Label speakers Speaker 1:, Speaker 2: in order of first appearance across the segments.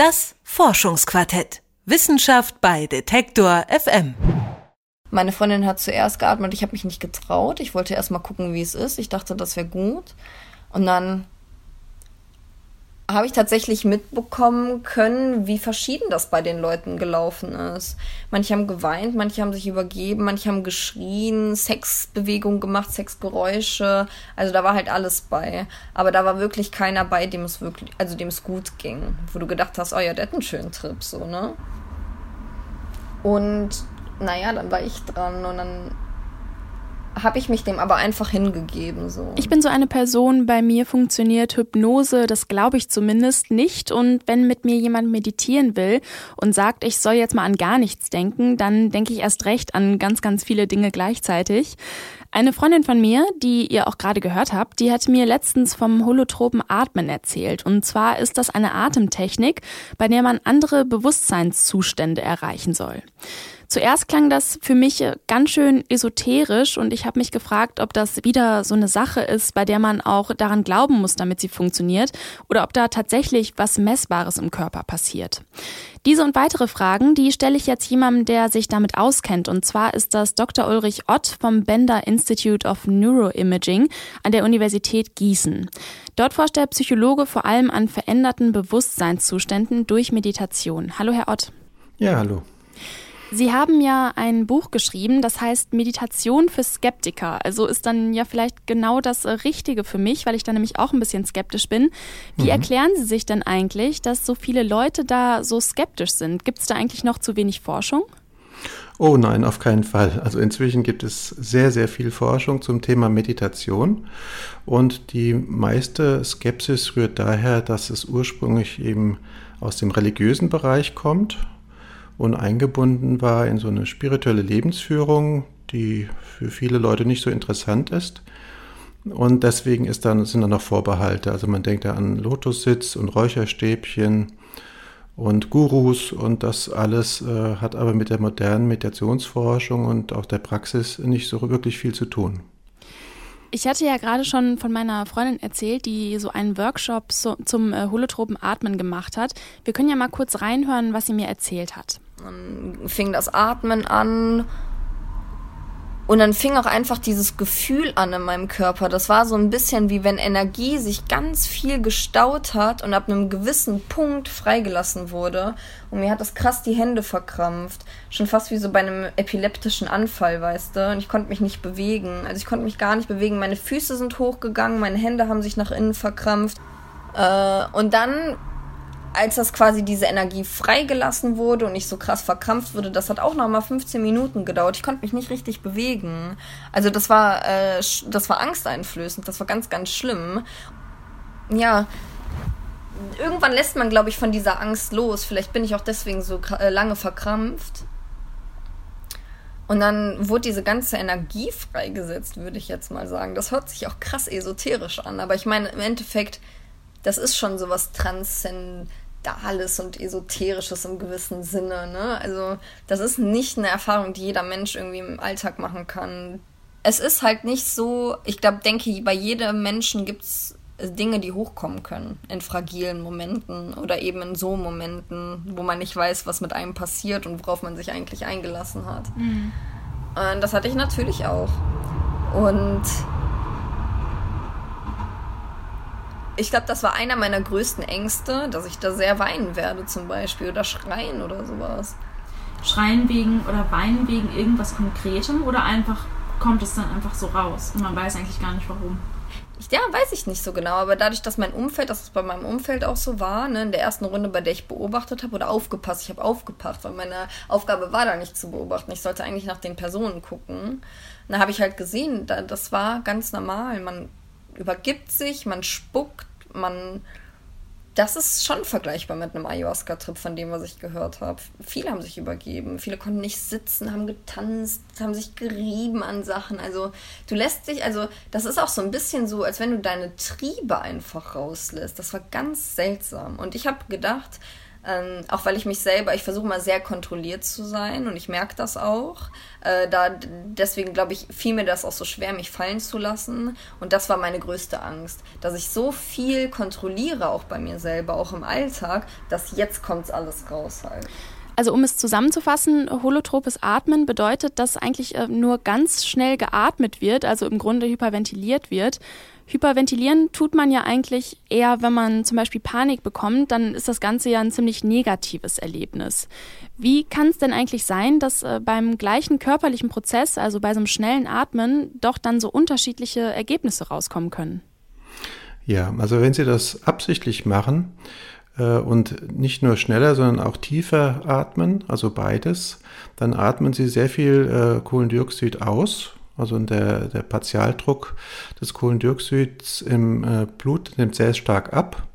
Speaker 1: Das Forschungsquartett. Wissenschaft bei Detektor FM.
Speaker 2: Meine Freundin hat zuerst geatmet, ich habe mich nicht getraut. Ich wollte erst mal gucken, wie es ist. Ich dachte, das wäre gut. Und dann habe ich tatsächlich mitbekommen können, wie verschieden das bei den Leuten gelaufen ist. Manche haben geweint, manche haben sich übergeben, manche haben geschrien, Sexbewegungen gemacht, Sexgeräusche. Also da war halt alles bei. Aber da war wirklich keiner bei, dem es wirklich, also dem es gut ging. Wo du gedacht hast, oh ja, der hat einen schönen Trip, so, ne? Und naja, dann war ich dran und dann habe ich mich dem aber einfach hingegeben. So.
Speaker 3: Ich bin so eine Person, bei mir funktioniert Hypnose, das glaube ich zumindest nicht. Und wenn mit mir jemand meditieren will und sagt, ich soll jetzt mal an gar nichts denken, dann denke ich erst recht an ganz, ganz viele Dinge gleichzeitig. Eine Freundin von mir, die ihr auch gerade gehört habt, die hat mir letztens vom holotropen Atmen erzählt. Und zwar ist das eine Atemtechnik, bei der man andere Bewusstseinszustände erreichen soll. Zuerst klang das für mich ganz schön esoterisch und ich habe mich gefragt, ob das wieder so eine Sache ist, bei der man auch daran glauben muss, damit sie funktioniert, oder ob da tatsächlich was Messbares im Körper passiert. Diese und weitere Fragen, die stelle ich jetzt jemandem, der sich damit auskennt. Und zwar ist das Dr. Ulrich Ott vom Bender Institute of Neuroimaging an der Universität Gießen. Dort forscht der Psychologe vor allem an veränderten Bewusstseinszuständen durch Meditation. Hallo, Herr Ott.
Speaker 4: Ja, hallo.
Speaker 3: Sie haben ja ein Buch geschrieben, das heißt Meditation für Skeptiker. Also ist dann ja vielleicht genau das äh, Richtige für mich, weil ich da nämlich auch ein bisschen skeptisch bin. Wie mhm. erklären Sie sich denn eigentlich, dass so viele Leute da so skeptisch sind? Gibt es da eigentlich noch zu wenig Forschung?
Speaker 4: Oh nein, auf keinen Fall. Also inzwischen gibt es sehr, sehr viel Forschung zum Thema Meditation und die meiste Skepsis rührt daher, dass es ursprünglich eben aus dem religiösen Bereich kommt und eingebunden war in so eine spirituelle Lebensführung, die für viele Leute nicht so interessant ist. Und deswegen ist dann, sind dann noch Vorbehalte. Also man denkt da an Lotussitz und Räucherstäbchen und Gurus und das alles äh, hat aber mit der modernen Meditationsforschung und auch der Praxis nicht so wirklich viel zu tun.
Speaker 3: Ich hatte ja gerade schon von meiner Freundin erzählt, die so einen Workshop so, zum äh, holotropen Atmen gemacht hat. Wir können ja mal kurz reinhören, was sie mir erzählt hat.
Speaker 2: Dann fing das Atmen an. Und dann fing auch einfach dieses Gefühl an in meinem Körper. Das war so ein bisschen wie wenn Energie sich ganz viel gestaut hat und ab einem gewissen Punkt freigelassen wurde. Und mir hat das krass die Hände verkrampft. Schon fast wie so bei einem epileptischen Anfall, weißt du. Und ich konnte mich nicht bewegen. Also ich konnte mich gar nicht bewegen. Meine Füße sind hochgegangen, meine Hände haben sich nach innen verkrampft. Äh, und dann als das quasi diese Energie freigelassen wurde und nicht so krass verkrampft wurde, das hat auch noch mal 15 Minuten gedauert. Ich konnte mich nicht richtig bewegen. Also das war, äh, das war angsteinflößend. Das war ganz, ganz schlimm. Ja, irgendwann lässt man, glaube ich, von dieser Angst los. Vielleicht bin ich auch deswegen so äh, lange verkrampft. Und dann wurde diese ganze Energie freigesetzt, würde ich jetzt mal sagen. Das hört sich auch krass esoterisch an, aber ich meine, im Endeffekt, das ist schon so was Dales und Esoterisches im gewissen Sinne. Ne? Also das ist nicht eine Erfahrung, die jeder Mensch irgendwie im Alltag machen kann. Es ist halt nicht so, ich glaube, denke, bei jedem Menschen gibt es Dinge, die hochkommen können in fragilen Momenten oder eben in so Momenten, wo man nicht weiß, was mit einem passiert und worauf man sich eigentlich eingelassen hat. Mhm. Und das hatte ich natürlich auch. Und ich glaube, das war einer meiner größten Ängste, dass ich da sehr weinen werde zum Beispiel oder schreien oder sowas.
Speaker 5: Schreien wegen oder weinen wegen irgendwas Konkretem oder einfach kommt es dann einfach so raus und man weiß eigentlich gar nicht warum?
Speaker 2: Ja, weiß ich nicht so genau, aber dadurch, dass mein Umfeld, dass es bei meinem Umfeld auch so war, ne, in der ersten Runde, bei der ich beobachtet habe oder aufgepasst, ich habe aufgepasst, weil meine Aufgabe war da nicht zu beobachten. Ich sollte eigentlich nach den Personen gucken. Da habe ich halt gesehen, das war ganz normal. Man übergibt sich, man spuckt, man. Das ist schon vergleichbar mit einem Ayahuasca-Trip, von dem, was ich gehört habe. Viele haben sich übergeben, viele konnten nicht sitzen, haben getanzt, haben sich gerieben an Sachen. Also, du lässt dich, also, das ist auch so ein bisschen so, als wenn du deine Triebe einfach rauslässt. Das war ganz seltsam. Und ich habe gedacht, Ähm, auch weil ich mich selber, ich versuche mal sehr kontrolliert zu sein und ich merke das auch. Äh, da, deswegen glaube ich, fiel mir das auch so schwer, mich fallen zu lassen. Und das war meine größte Angst, dass ich so viel kontrolliere, auch bei mir selber, auch im Alltag, dass jetzt kommt alles raus halt.
Speaker 3: Also um es zusammenzufassen, holotropes Atmen bedeutet, dass eigentlich äh, nur ganz schnell geatmet wird, also im Grunde hyperventiliert wird. Hyperventilieren tut man ja eigentlich eher, wenn man zum Beispiel Panik bekommt, dann ist das Ganze ja ein ziemlich negatives Erlebnis. Wie kann es denn eigentlich sein, dass äh, beim gleichen körperlichen Prozess, also bei so einem schnellen Atmen, doch dann so unterschiedliche Ergebnisse rauskommen können?
Speaker 4: Ja, also wenn Sie das absichtlich machen und nicht nur schneller, sondern auch tiefer atmen, also beides, dann atmen Sie sehr viel äh, Kohlendioxid aus also der, der Partialdruck des Kohlendioxids im äh, Blut nimmt sehr stark ab.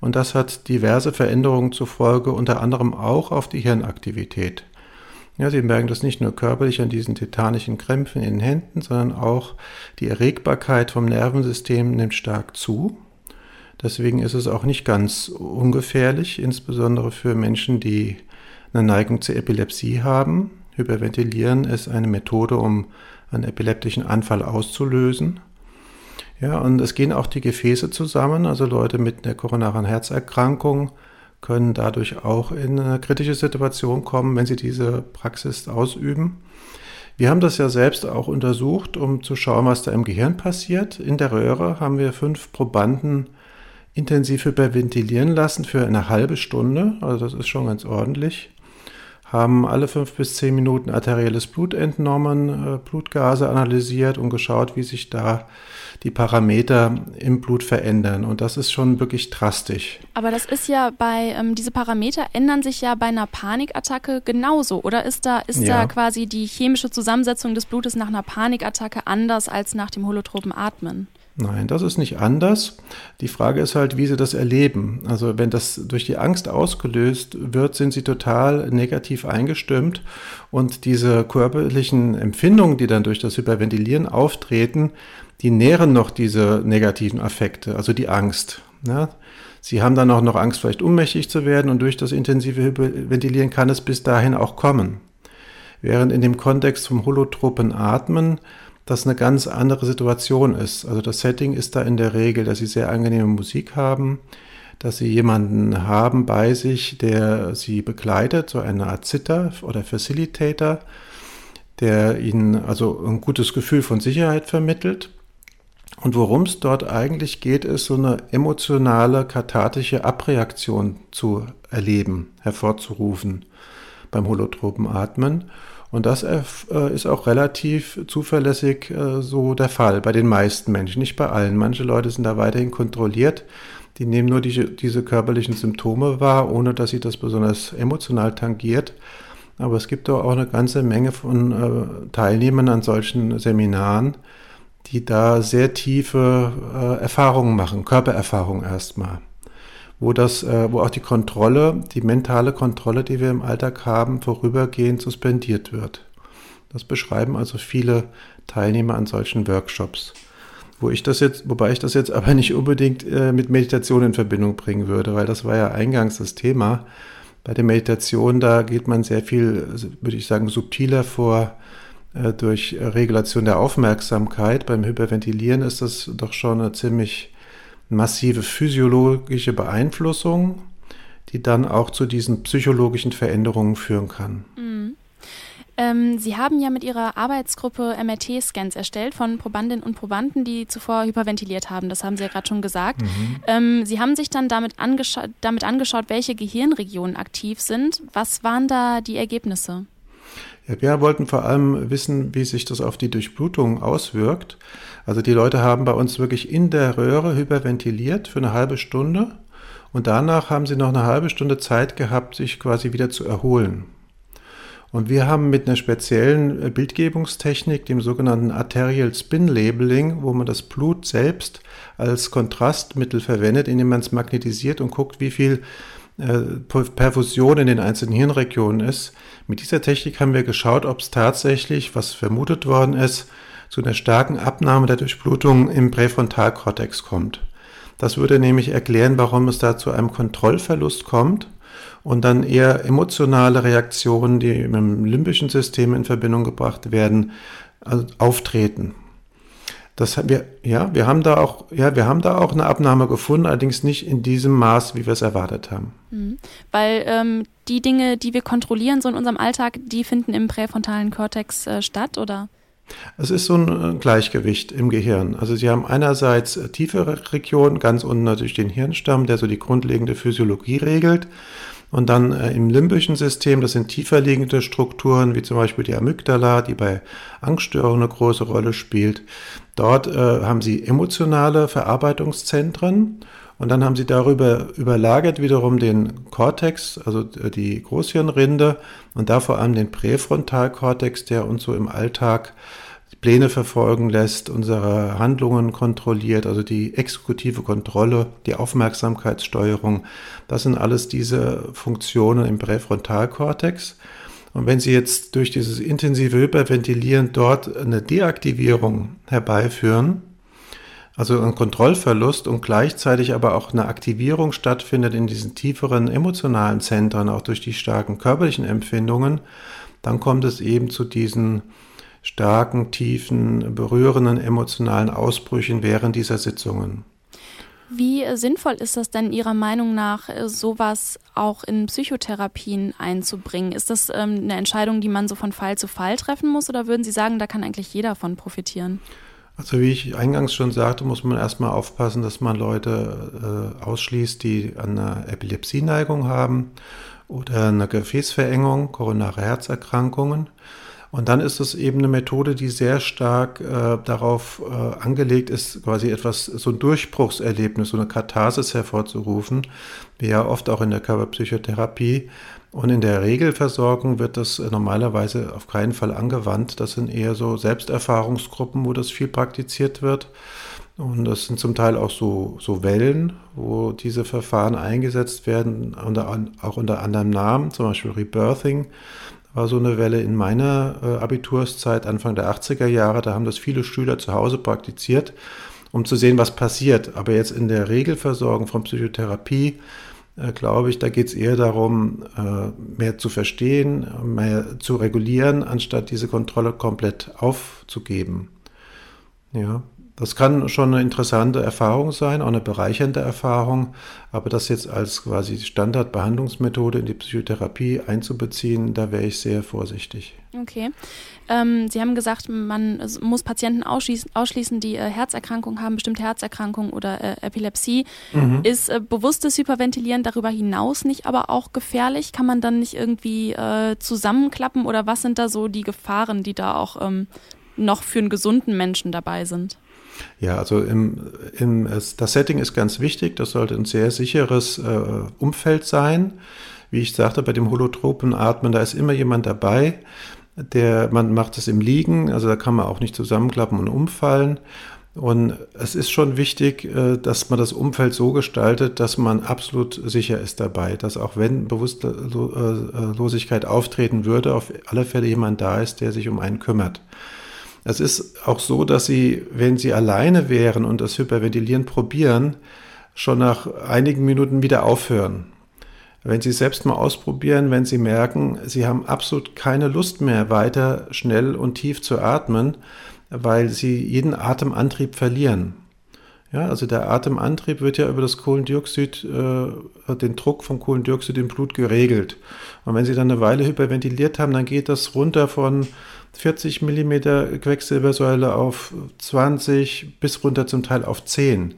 Speaker 4: Und das hat diverse Veränderungen zur Folge, unter anderem auch auf die Hirnaktivität. Ja, Sie merken das nicht nur körperlich an diesen titanischen Krämpfen in den Händen, sondern auch die Erregbarkeit vom Nervensystem nimmt stark zu. Deswegen ist es auch nicht ganz ungefährlich, insbesondere für Menschen, die eine Neigung zur Epilepsie haben. Hyperventilieren ist eine Methode, um einen epileptischen Anfall auszulösen. Ja, und es gehen auch die Gefäße zusammen, also Leute mit einer koronaren Herzerkrankung können dadurch auch in eine kritische Situation kommen, wenn sie diese Praxis ausüben. Wir haben das ja selbst auch untersucht, um zu schauen, was da im Gehirn passiert. In der Röhre haben wir fünf Probanden intensiv hyperventilieren lassen für eine halbe Stunde, also das ist schon ganz ordentlich haben alle fünf bis zehn Minuten arterielles Blut entnommen, äh, Blutgase analysiert und geschaut, wie sich da die Parameter im Blut verändern. Und das ist schon wirklich drastisch.
Speaker 3: Aber das ist ja bei, ähm, diese Parameter ändern sich ja bei einer Panikattacke genauso. Oder ist da, ist ja. da quasi die chemische Zusammensetzung des Blutes nach einer Panikattacke anders als nach dem holotropen Atmen?
Speaker 4: Nein, das ist nicht anders. Die Frage ist halt, wie sie das erleben. Also wenn das durch die Angst ausgelöst wird, sind sie total negativ eingestimmt und diese körperlichen Empfindungen, die dann durch das Hyperventilieren auftreten, die nähren noch diese negativen Affekte, also die Angst. Ja? Sie haben dann auch noch Angst, vielleicht ohnmächtig zu werden und durch das intensive Hyperventilieren kann es bis dahin auch kommen. Während in dem Kontext vom holotropen Atmen das eine ganz andere Situation ist. Also das Setting ist da in der Regel, dass sie sehr angenehme Musik haben, dass sie jemanden haben bei sich, der sie begleitet, so eine Art Zitter oder Facilitator, der ihnen also ein gutes Gefühl von Sicherheit vermittelt. Und worum es dort eigentlich geht, ist so eine emotionale, kathartische Abreaktion zu erleben, hervorzurufen beim holotropen Atmen. Und das äh, ist auch relativ zuverlässig äh, so der Fall bei den meisten Menschen, nicht bei allen. Manche Leute sind da weiterhin kontrolliert. Die nehmen nur die, diese körperlichen Symptome wahr, ohne dass sie das besonders emotional tangiert. Aber es gibt auch eine ganze Menge von äh, Teilnehmern an solchen Seminaren, die da sehr tiefe Erfahrungen machen, Körpererfahrungen erstmal wo das, äh, wo auch die Kontrolle, die mentale Kontrolle, die wir im Alltag haben, vorübergehend suspendiert wird. Das beschreiben also viele Teilnehmer an solchen Workshops. Wo ich das jetzt, wobei ich das jetzt aber nicht unbedingt äh, mit Meditation in Verbindung bringen würde, weil das war ja eingangs das Thema. Bei der Meditation, da geht man sehr viel, würde ich sagen, subtiler vor äh, durch Regulation der Aufmerksamkeit. Beim Hyperventilieren ist das doch schon eine ziemlich massive physiologische Beeinflussung, die dann auch zu diesen psychologischen Veränderungen führen kann.
Speaker 3: Mhm. Ähm, Sie haben ja mit Ihrer Arbeitsgruppe MRT-Scans erstellt von Probandinnen und Probanden, die zuvor hyperventiliert haben. Das haben Sie ja gerade schon gesagt. Mhm. Ähm, Sie haben sich dann damit, angescha damit angeschaut, welche Gehirnregionen aktiv sind. Was waren da die Ergebnisse?
Speaker 4: Ja, wir wollten vor allem wissen, wie sich das auf die Durchblutung auswirkt. Also die Leute haben bei uns wirklich in der Röhre hyperventiliert für eine halbe Stunde und danach haben sie noch eine halbe Stunde Zeit gehabt, sich quasi wieder zu erholen. Und wir haben mit einer speziellen äh, Bildgebungstechnik, dem sogenannten Arterial Spin Labeling, wo man das Blut selbst als Kontrastmittel verwendet, indem man es magnetisiert und guckt, wie viel Perfusion in den einzelnen Hirnregionen ist. Mit dieser Technik haben wir geschaut, ob es tatsächlich, was vermutet worden ist, zu einer starken Abnahme der Durchblutung im Präfrontalkortex kommt. Das würde nämlich erklären, warum es da zu einem Kontrollverlust kommt und dann eher emotionale Reaktionen, die dem limbischen System in Verbindung gebracht werden, also auftreten. Das wir, ja, wir haben da auch, ja, wir haben da auch eine Abnahme gefunden, allerdings nicht in diesem Maß, wie wir es erwartet haben.
Speaker 3: Mhm. Weil ähm, die Dinge, die wir kontrollieren so in unserem Alltag, die finden im präfrontalen Kortex äh, statt, oder?
Speaker 4: Es ist so ein äh, Gleichgewicht im Gehirn. Also Sie haben einerseits äh, tiefere Regionen, ganz unten natürlich den Hirnstamm, der so die grundlegende Physiologie regelt. Und dann äh, im limbischen System, das sind tiefer liegende Strukturen, wie zum Beispiel die Amygdala, die bei Angststörungen eine große Rolle spielt. Dort äh, haben sie emotionale Verarbeitungszentren und dann haben sie darüber überlagert wiederum den Kortex, also äh, die Großhirnrinde und da vor allem den Präfrontalkortex, der uns so im Alltag Pläne verfolgen lässt, unsere Handlungen kontrolliert, also die exekutive Kontrolle, die Aufmerksamkeitssteuerung. Das sind alles diese Funktionen im Präfrontalkortex. Und wenn Sie jetzt durch dieses intensive Hyperventilieren dort eine Deaktivierung herbeiführen, also einen Kontrollverlust und gleichzeitig aber auch eine Aktivierung stattfindet in diesen tieferen emotionalen Zentren, auch durch die starken körperlichen Empfindungen, dann kommt es eben zu diesen starken, tiefen, berührenden emotionalen Ausbrüchen während dieser Sitzungen.
Speaker 3: Wie sinnvoll ist das denn Ihrer Meinung nach, sowas auch in Psychotherapien einzubringen? Ist das ähm, eine Entscheidung, die man so von Fall zu Fall treffen muss oder würden Sie sagen, da kann eigentlich jeder von profitieren?
Speaker 4: Also wie ich eingangs schon sagte, muss man erstmal aufpassen, dass man Leute äh, ausschließt, die eine Epilepsieneigung haben oder eine Gefäßverengung, koronare Herzerkrankungen. Und dann ist es eben eine Methode, die sehr stark äh, darauf äh, angelegt ist, quasi etwas, so ein Durchbruchserlebnis, so eine Katharsis hervorzurufen, wie ja oft auch in der Körperpsychotherapie. Und in der Regelversorgung wird das normalerweise auf keinen Fall angewandt. Das sind eher so Selbsterfahrungsgruppen, wo das viel praktiziert wird. Und das sind zum Teil auch so, so Wellen, wo diese Verfahren eingesetzt werden, unter, auch unter anderem Namen, zum Beispiel Rebirthing war so eine Welle in meiner äh, Abiturszeit, Anfang der 80er Jahre. Da haben das viele Schüler zu Hause praktiziert, um zu sehen, was passiert. Aber jetzt in der Regelversorgung von Psychotherapie, äh, glaube ich, da geht es eher darum, äh, mehr zu verstehen, mehr zu regulieren, anstatt diese Kontrolle komplett aufzugeben. Ja. Das kann schon eine interessante Erfahrung sein, auch eine bereichernde Erfahrung, aber das jetzt als quasi Standardbehandlungsmethode in die Psychotherapie einzubeziehen, da wäre ich sehr vorsichtig.
Speaker 3: Okay. Ähm, Sie haben gesagt, man muss Patienten ausschließen, ausschließen die äh, Herzerkrankungen haben, bestimmte Herzerkrankungen oder äh, Epilepsie. Mhm. Ist äh, bewusstes Hyperventilieren darüber hinaus nicht aber auch gefährlich? Kann man dann nicht irgendwie äh, zusammenklappen oder was sind da so die Gefahren, die da auch ähm, noch für einen gesunden Menschen dabei sind?
Speaker 4: Ja, also im, im, das Setting ist ganz wichtig. Das sollte ein sehr sicheres äh, Umfeld sein. Wie ich sagte, bei dem holotropen Atmen, da ist immer jemand dabei. Der, man macht es im Liegen, also da kann man auch nicht zusammenklappen und umfallen. Und es ist schon wichtig, äh, dass man das Umfeld so gestaltet, dass man absolut sicher ist dabei, dass auch wenn Bewusstlosigkeit auftreten würde, auf alle Fälle jemand da ist, der sich um einen kümmert. Es ist auch so, dass Sie, wenn Sie alleine wären und das Hyperventilieren probieren, schon nach einigen Minuten wieder aufhören. Wenn Sie selbst mal ausprobieren, wenn Sie merken, Sie haben absolut keine Lust mehr, weiter schnell und tief zu atmen, weil Sie jeden Atemantrieb verlieren. Ja, also der Atemantrieb wird ja über das Kohlendioxid, äh, den Druck vom Kohlendioxid im Blut geregelt. Und wenn Sie dann eine Weile hyperventiliert haben, dann geht das runter von 40 mm Quecksilbersäule auf 20 bis runter zum Teil auf 10.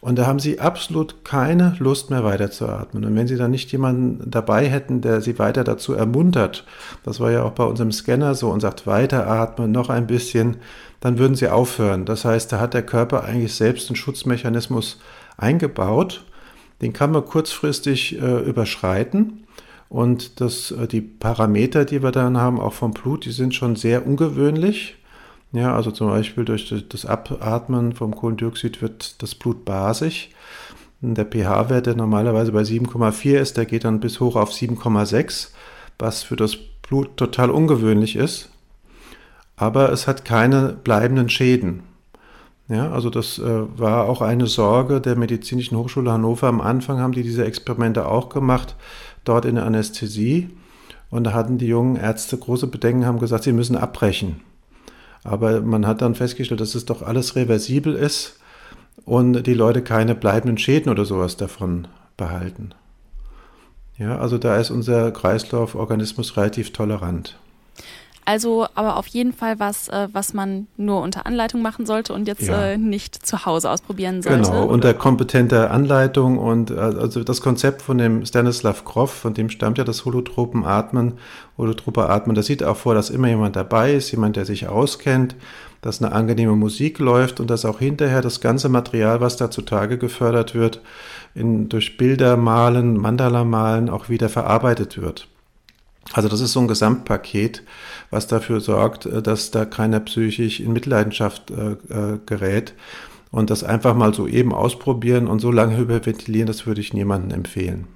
Speaker 4: Und da haben sie absolut keine Lust mehr weiterzuatmen. Und wenn sie dann nicht jemanden dabei hätten, der sie weiter dazu ermuntert, das war ja auch bei unserem Scanner so und sagt, weiteratmen, noch ein bisschen, dann würden sie aufhören. Das heißt, da hat der Körper eigentlich selbst einen Schutzmechanismus eingebaut. Den kann man kurzfristig äh, überschreiten. Und das, äh, die Parameter, die wir dann haben, auch vom Blut, die sind schon sehr ungewöhnlich. Ja, also zum Beispiel durch das Abatmen vom Kohlendioxid wird das Blut basisch. Der pH-Wert, der normalerweise bei 7,4 ist, der geht dann bis hoch auf 7,6, was für das Blut total ungewöhnlich ist. Aber es hat keine bleibenden Schäden. Ja, also das äh, war auch eine Sorge der Medizinischen Hochschule Hannover. Am Anfang haben die diese Experimente auch gemacht, dort in der Anästhesie. Und da hatten die jungen Ärzte große Bedenken, haben gesagt, sie müssen abbrechen. Aber man hat dann festgestellt, dass es doch alles reversibel ist und die Leute keine bleibenden Schäden oder sowas davon behalten. Ja, also da ist unser Kreislauforganismus relativ tolerant.
Speaker 3: Also aber auf jeden Fall was, äh, was man nur unter Anleitung machen sollte und jetzt ja. äh, nicht zu Hause ausprobieren sollte.
Speaker 4: Genau, unter kompetenter Anleitung und äh, also das Konzept von dem Stanislav Grof, von dem stammt ja das Holotropenatmen, holotrope Atmen, das sieht auch vor, dass immer jemand dabei ist, jemand, der sich auskennt, dass eine angenehme Musik läuft und dass auch hinterher das ganze Material, was da zutage gefördert wird, in, durch Bilder malen, Mandala malen auch wieder verarbeitet wird. Also das ist so ein Gesamtpaket, was dafür sorgt, äh, dass da keiner psychisch in Mitleidenschaft äh, äh, gerät. Und das einfach mal so eben ausprobieren und so lange hyperventilieren, das würde ich niemandem empfehlen.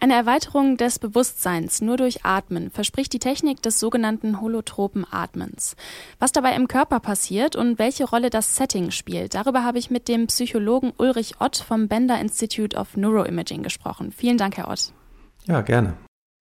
Speaker 3: Eine Erweiterung des Bewusstseins nur durch Atmen verspricht die Technik des sogenannten holotropen Atmens. Was dabei im Körper passiert und welche Rolle das Setting spielt, darüber habe ich mit dem Psychologen Ulrich Ott vom Bender Institute of Neuroimaging gesprochen. Vielen Dank, Herr Ott.
Speaker 4: Ja, gerne.